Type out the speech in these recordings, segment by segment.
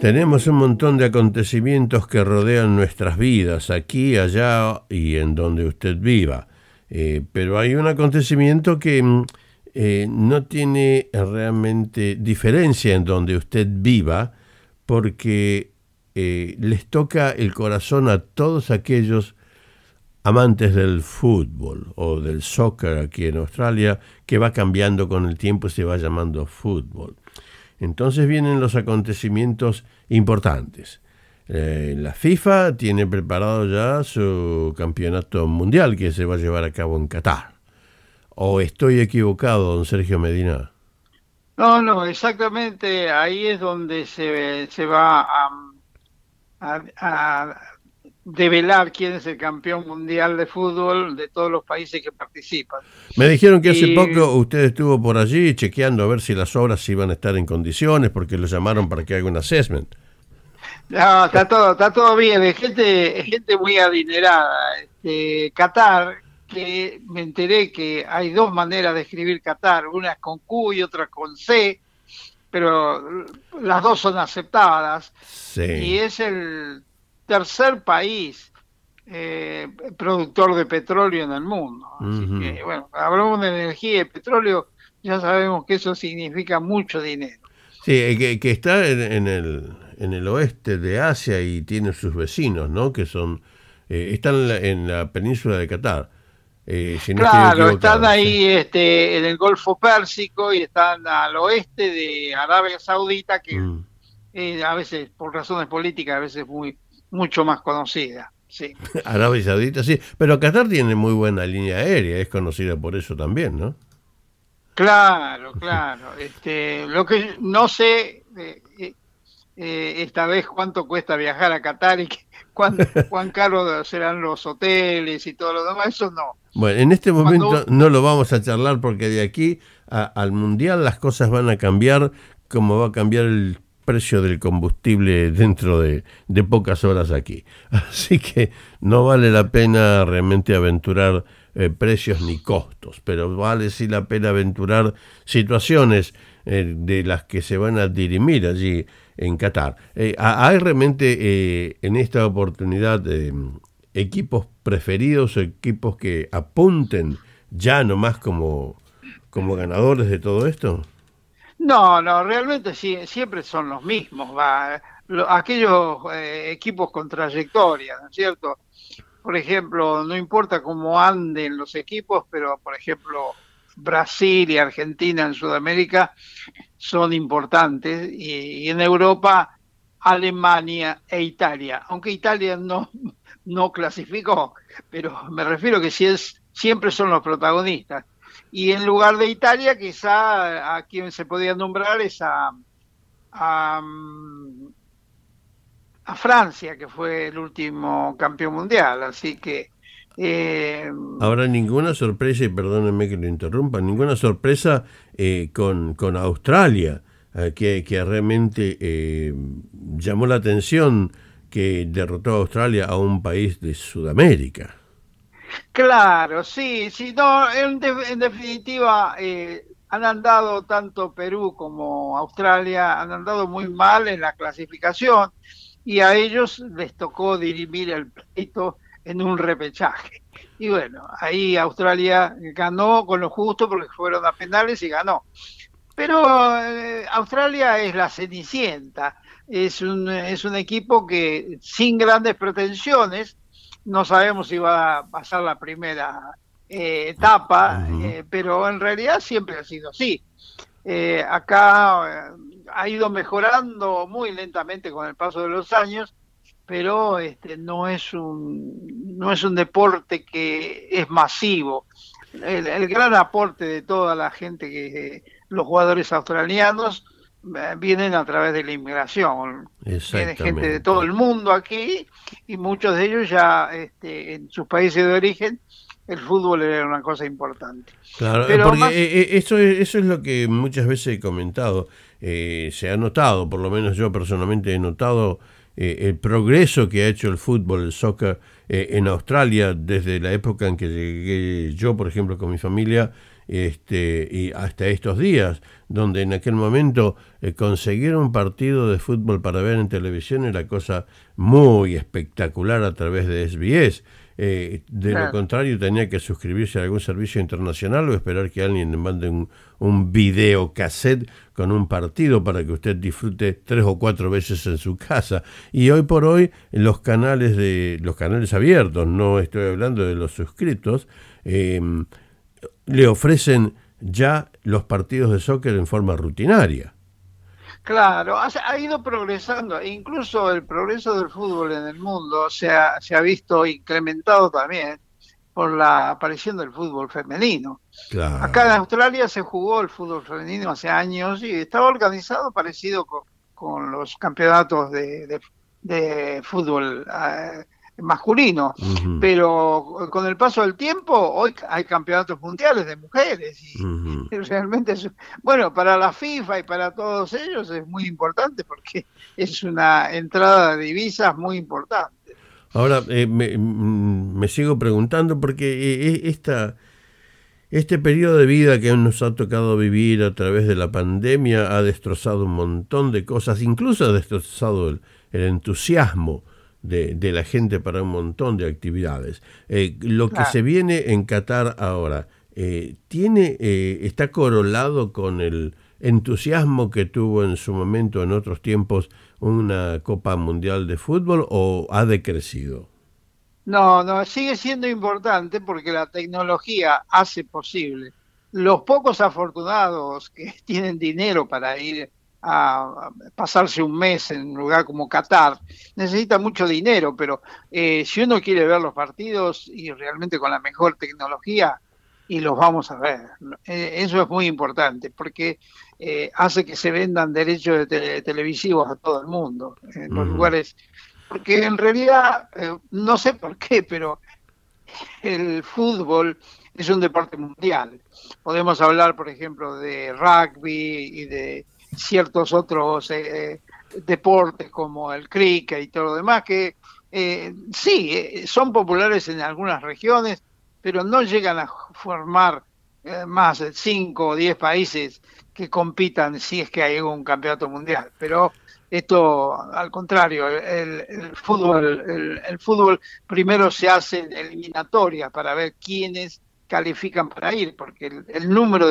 Tenemos un montón de acontecimientos que rodean nuestras vidas, aquí, allá y en donde usted viva. Eh, pero hay un acontecimiento que mm, eh, no tiene realmente diferencia en donde usted viva, porque eh, les toca el corazón a todos aquellos amantes del fútbol o del soccer aquí en Australia, que va cambiando con el tiempo y se va llamando fútbol. Entonces vienen los acontecimientos importantes. Eh, la FIFA tiene preparado ya su campeonato mundial que se va a llevar a cabo en Qatar. ¿O estoy equivocado, don Sergio Medina? No, no, exactamente ahí es donde se, se va a, a, develar quién es el campeón mundial de fútbol de todos los países que participan. Me dijeron que hace poco usted estuvo por allí chequeando a ver si las obras iban a estar en condiciones porque lo llamaron para que haga un assessment. No, está todo, está todo bien, es gente, gente muy adinerada. Este, Qatar, que me enteré que hay dos maneras de escribir Qatar, una es con Q y otra con C, pero las dos son aceptadas. Sí. Y es el tercer país eh, productor de petróleo en el mundo. Así que, bueno, hablamos de energía y petróleo, ya sabemos que eso significa mucho dinero. Sí, eh, que, está en, el, en el oeste de Asia y tiene sus vecinos, ¿no? Que son, eh, están en la, península de Qatar. claro, están ahí este, en el Golfo Pérsico y están al oeste de Arabia Saudita, que mm. a veces, por razones políticas, a veces muy mucho más conocida. Sí. Arabia Saudita, sí. Pero Qatar tiene muy buena línea aérea, es conocida por eso también, ¿no? Claro, claro. Este, lo que no sé eh, eh, eh, esta vez cuánto cuesta viajar a Qatar y cuán, cuán caros serán los hoteles y todo lo demás, eso no. Bueno, en este momento no lo vamos a charlar porque de aquí al Mundial las cosas van a cambiar como va a cambiar el precio del combustible dentro de, pocas horas aquí. Así que no vale la pena realmente aventurar eh, precios ni costos, pero vale sí la pena aventurar situaciones eh, de las que se van a dirimir allí en Qatar. Eh, ¿Hay realmente en esta oportunidad equipos preferidos equipos que apunten ya nomás como, como ganadores de todo esto? No, no, realmente sí, siempre son los mismos, va, aquellos eh, equipos con trayectoria, ¿no es cierto? Por ejemplo, no importa cómo anden los equipos, pero por ejemplo, Brasil y Argentina en Sudamérica son importantes y, en Europa Alemania e Italia, aunque Italia no, no clasificó, pero me refiero que si es, siempre son los protagonistas. Y en lugar de Italia, quizá a quien se podía nombrar es a, a, Francia, que fue el último campeón mundial. Así que. Eh, Ahora, ninguna sorpresa, y perdónenme que lo interrumpa, ninguna sorpresa eh, con, con Australia, eh, que, que, realmente eh, llamó la atención que derrotó a Australia a un país de Sudamérica. Claro, sí, sí, no, en, definitiva eh, han andado tanto Perú como Australia, han andado muy mal en la clasificación y a ellos les tocó dirimir el pleito en un repechaje. Y bueno, ahí Australia ganó con lo justo porque fueron a penales y ganó. Pero eh, Australia es la cenicienta, es un, es un equipo que sin grandes pretensiones, no sabemos si va a pasar la primera eh, etapa, eh, pero en realidad siempre ha sido así. Eh, acá ha ido mejorando muy lentamente con el paso de los años, pero este, no es un no es un deporte que es masivo. El, gran aporte de toda la gente que los jugadores australianos vienen a través de la inmigración. Viene gente de todo el mundo aquí y muchos de ellos ya este, en sus países de origen el fútbol era una cosa importante. Claro, porque eh, eh, eso, es, eso es lo que muchas veces he comentado. Eh, se ha notado, por lo menos yo personalmente he notado el progreso que ha hecho el fútbol, el soccer en Australia desde la época en que llegué yo, por ejemplo, con mi familia este, y hasta estos días, donde en aquel momento eh, conseguir un partido de fútbol para ver en televisión era cosa muy espectacular a través de SBS. Eh, de lo contrario, tenía que suscribirse a algún servicio internacional o esperar que alguien le mande un, un video cassette con un partido para que usted disfrute tres o cuatro veces en su casa. Y hoy por hoy los canales de los canales abiertos, no estoy hablando de los suscritos, em, le ofrecen ya los partidos de soccer en forma rutinaria. Claro, ha, ido progresando, e incluso el progreso del fútbol en el mundo se ha, se ha visto incrementado también por la aparición del fútbol femenino. Acá en Australia se jugó el fútbol femenino hace años y estaba organizado parecido con, los campeonatos de, de, fútbol eh, masculino, pero con el paso del tiempo hoy hay campeonatos mundiales de mujeres y, realmente es, bueno, para la FIFA y para todos ellos es muy importante porque es una entrada de divisas muy importante. Ahora eh, mm, me, sigo preguntando porque eh, eh, esta, este periodo de vida que nos ha tocado vivir a través de la pandemia ha destrozado un montón de cosas, incluso ha destrozado el entusiasmo de, la gente para un montón de actividades. Eh, lo que se viene en Qatar ahora, eh, tiene, eh, ¿está corolado con el entusiasmo que tuvo en su momento, en otros tiempos, una Copa Mundial de Fútbol o ha decrecido? No, no, sigue siendo importante porque la tecnología hace posible. Los pocos afortunados que tienen dinero para ir a pasarse un mes en un lugar como Qatar. Necesita mucho dinero, pero eh, si uno quiere ver los partidos y realmente con la mejor tecnología, y los vamos a ver. Eh, eso es muy importante porque eh, hace que se vendan derechos de televisivos a todo el mundo, en los lugares. Porque en realidad, no sé por qué, pero el fútbol es un deporte mundial. Podemos hablar, por ejemplo, de rugby y de ciertos otros eh, deportes como el cricket y todo lo demás, que eh, sí, eh, son populares en algunas regiones, pero no llegan a formar más de 5 o 10 países que compitan si es que hay un campeonato mundial. Pero esto, al contrario, el, fútbol, el, fútbol primero se hace eliminatoria para ver quiénes califican para ir, porque el, número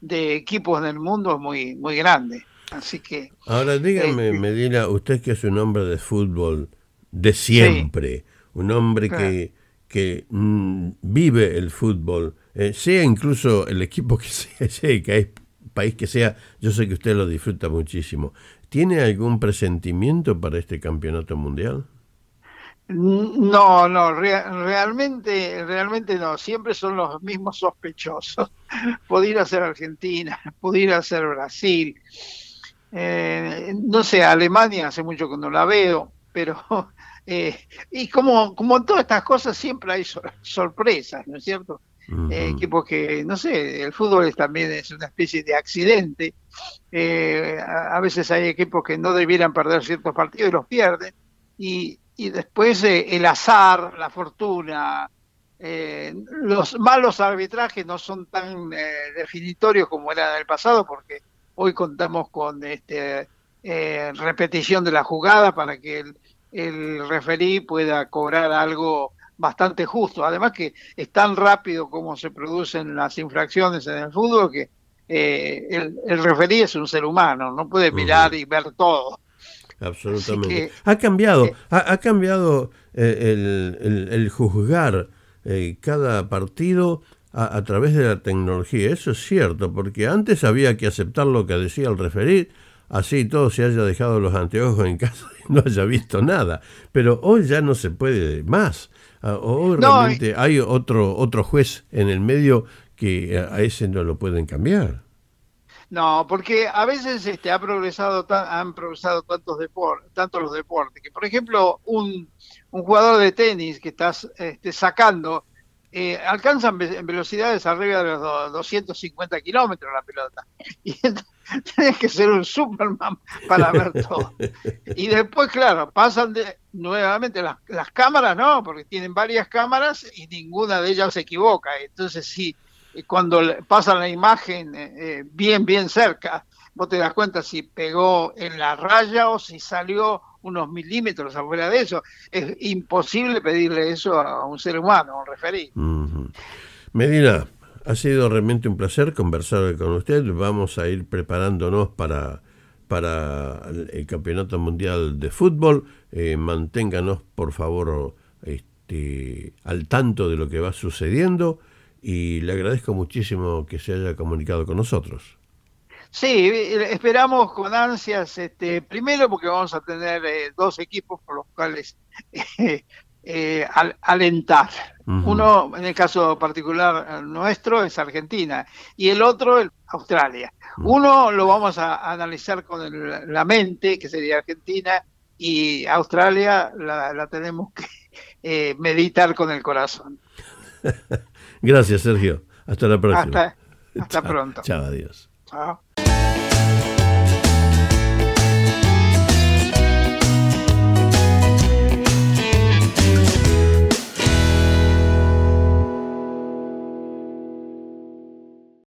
de, equipos en el mundo es muy, muy grande. Así que. Ahora dígame, eh, Medina, usted que es un hombre de fútbol de siempre, un hombre que, que mm, vive el fútbol, eh, sea incluso el equipo que sea, sea que hay país que sea, yo sé que usted lo disfruta muchísimo. ¿Tiene algún presentimiento para este campeonato mundial? No, no, realmente, realmente no. Siempre son los mismos sospechosos. pudiera ser Argentina, pudiera ser Brasil. Eh, no sé, Alemania hace mucho que no la veo, pero eh, y como, como todas estas cosas siempre hay sorpresas, ¿no es cierto? Eh, equipos que, no sé, el fútbol también es una especie de accidente. a, a, veces hay equipos que no debieran perder ciertos partidos y los pierden. Y, y después eh, el azar, la fortuna, eh, los malos arbitrajes no son tan eh, definitorios como era en el pasado, porque hoy contamos con este repetición de la jugada para que el, el referí pueda cobrar algo bastante justo. Además que es tan rápido como se producen las infracciones en el fútbol que el, el referí es un ser humano, no puede mirar y ver todo. Absolutamente. ha cambiado, eh, ha, cambiado eh, el, juzgar eh, cada partido a, través de la tecnología. Eso es cierto, porque antes había que aceptar lo que decía el referir, así todo se haya dejado los anteojos en casa y no haya visto nada. Pero hoy ya no se puede más. Ah, hoy realmente hay otro, otro juez en el medio que a ese no lo pueden cambiar. No, porque a veces este, ha progresado han progresado tantos deportes, tanto los deportes, que por ejemplo un, un jugador de tenis que estás este, sacando eh, alcanzan velocidades arriba de los 250 kilómetros la pelota. Y tienes que ser un Superman para ver todo. Y después, claro, pasan de, nuevamente las, las cámaras, no, porque tienen varias cámaras y ninguna de ellas se equivoca. Entonces, sí, cuando pasa la imagen eh, bien, bien cerca, vos te das cuenta si pegó en la raya o si salió unos milímetros afuera de eso. Es imposible pedirle eso a un ser humano, a un referí. Medina, ha sido realmente un placer conversar con usted. Vamos a ir preparándonos para, para el Campeonato Mundial de Fútbol. Eh, manténganos, por favor, este, al tanto de lo que va sucediendo y le agradezco muchísimo que se haya comunicado con nosotros. Sí, esperamos con ansias, este, primero porque vamos a tener eh, dos equipos por los cuales eh, alentar. Uno, en el caso particular nuestro, es Argentina y el otro, es Australia. Uno lo vamos a, analizar con la mente, que sería Argentina, y Australia la, tenemos que eh, meditar con el corazón. Gracias, Sergio. Hasta la próxima. Hasta, hasta pronto. Chao, adiós. Chao.